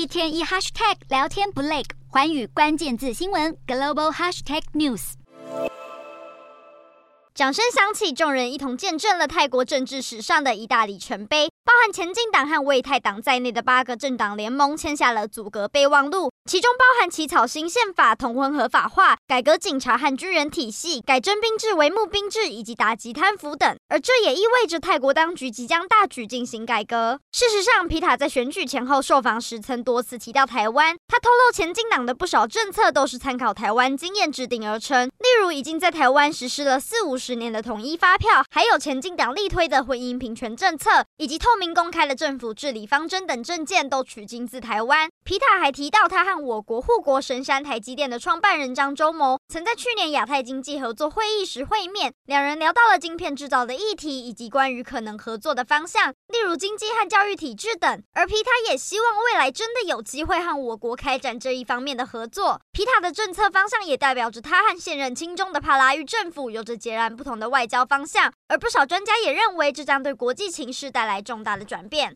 一天一 hashtag 聊天不累，环宇关键字新闻 global hashtag news。掌声响起，众人一同见证了泰国政治史上的一大里程碑。包含前进党和卫泰党在内的八个政党联盟签下了阻隔备忘录，其中包含起草新宪法、同婚合法化、改革警察和军人体系、改征兵制为募兵制以及打击贪腐等。而这也意味着泰国当局即将大举进行改革。事实上，皮塔在选举前后受访时曾多次提到台湾，他透露前进党的不少政策都是参考台湾经验制定而成，例如已经在台湾实施了四五十年的统一发票，还有前进党力推的婚姻平权政策，以及透明公开的政府治理方针等政见都取经自台湾。皮塔还提到，他和我国护国神山台积电的创办人张忠谋曾在去年亚太经济合作会议时会面，两人聊到了晶片制造的议题以及关于可能合作的方向，例如经济和教育体制等。而皮塔也希望未来真的有机会和我国开展这一方面的合作。皮塔的政策方向也代表着他和现任亲中的帕拉育政府有着截然不同的外交方向，而不少专家也认为这将对国际情势带来重大的转变。